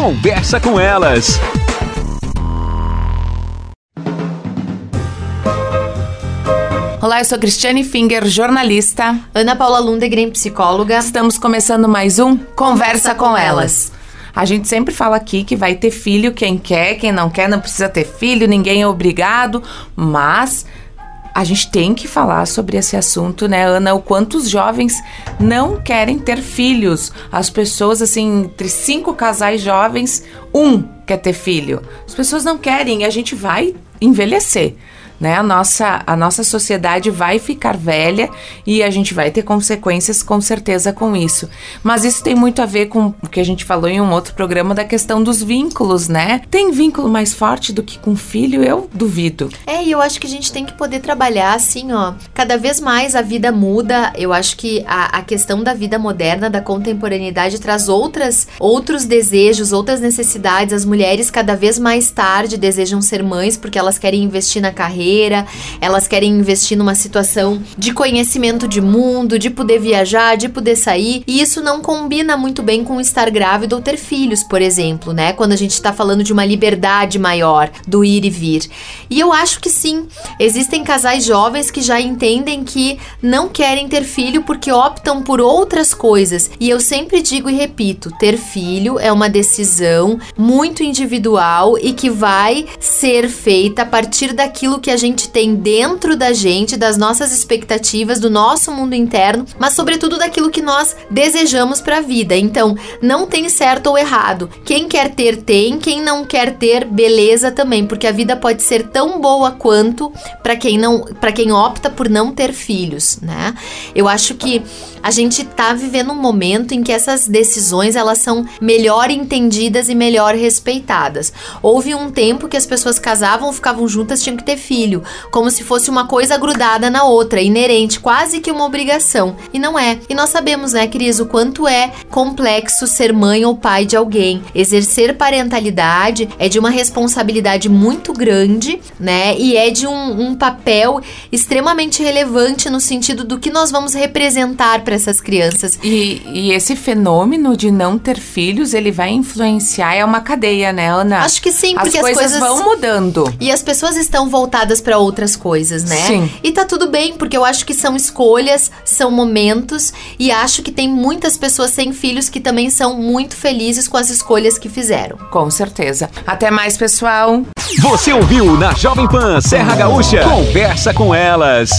Conversa com elas. Olá, eu sou Cristiane Finger, jornalista. Ana Paula Lundegren, psicóloga. Estamos começando mais um Conversa, com, elas. A gente sempre fala aqui que vai ter filho quem quer, quem não quer não precisa ter filho, ninguém é obrigado, mas a gente tem que falar sobre esse assunto, né, Ana? O quanto os jovens não querem ter filhos. As pessoas, assim, entre cinco casais jovens, um quer ter filho. As pessoas não querem e a gente vai envelhecer né? A nossa, a nossa sociedade vai ficar velha e a gente vai ter consequências com certeza com isso. Mas isso tem muito a ver com o que a gente falou em um outro programa da questão dos vínculos, né? Tem vínculo mais forte do que com filho? Eu duvido. É, e eu acho que a gente tem que poder trabalhar assim, ó. Cada vez mais a vida muda. Eu acho que a, a questão da vida moderna, da contemporaneidade, traz outras, outros desejos, outras necessidades. As mulheres cada vez mais tarde desejam ser mães porque elas querem investir na carreira carreira, elas querem investir numa situação de conhecimento de mundo, de poder viajar, de poder sair, e isso não combina muito bem com estar grávida ou ter filhos, por exemplo, né? Quando a gente está falando de uma liberdade maior do ir e vir. E eu acho que sim, existem casais jovens que já entendem que não querem ter filho porque optam por outras coisas. E eu sempre digo e repito, ter filho é uma decisão muito individual e que vai ser feita a partir daquilo que a gente tem dentro da gente, das nossas expectativas, do nosso mundo interno, mas sobretudo daquilo que nós desejamos para a vida. Então, não tem certo ou errado. Quem quer ter tem, quem não quer ter, beleza também, porque a vida pode ser tão boa quanto para quem não, para quem opta por não ter filhos, né? Eu acho que a gente tá vivendo um momento em que essas decisões elas são melhor entendidas e melhor respeitadas. Houve um tempo que as pessoas casavam, ficavam juntas, tinham que ter filho, como se fosse uma coisa grudada na outra, inerente, quase que uma obrigação. E não é. E nós sabemos, né, Cris, o quanto é complexo ser mãe ou pai de alguém. Exercer parentalidade é de uma responsabilidade muito grande, né? E é de um, um papel extremamente relevante no sentido do que nós vamos representar para essas crianças. E, e, esse fenômeno de não ter filhos, ele vai influenciar, é uma cadeia, né, Ana? Acho que sim, porque as coisas, as coisas vão mudando. E as pessoas estão voltadas para outras coisas, né? Sim. E tá tudo bem, porque eu acho que são escolhas, são momentos, e acho que tem muitas pessoas sem filhos que também são muito felizes com as escolhas que fizeram. Com certeza. Até mais, pessoal. Você ouviu na Jovem Pan Serra Gaúcha? Conversa com elas.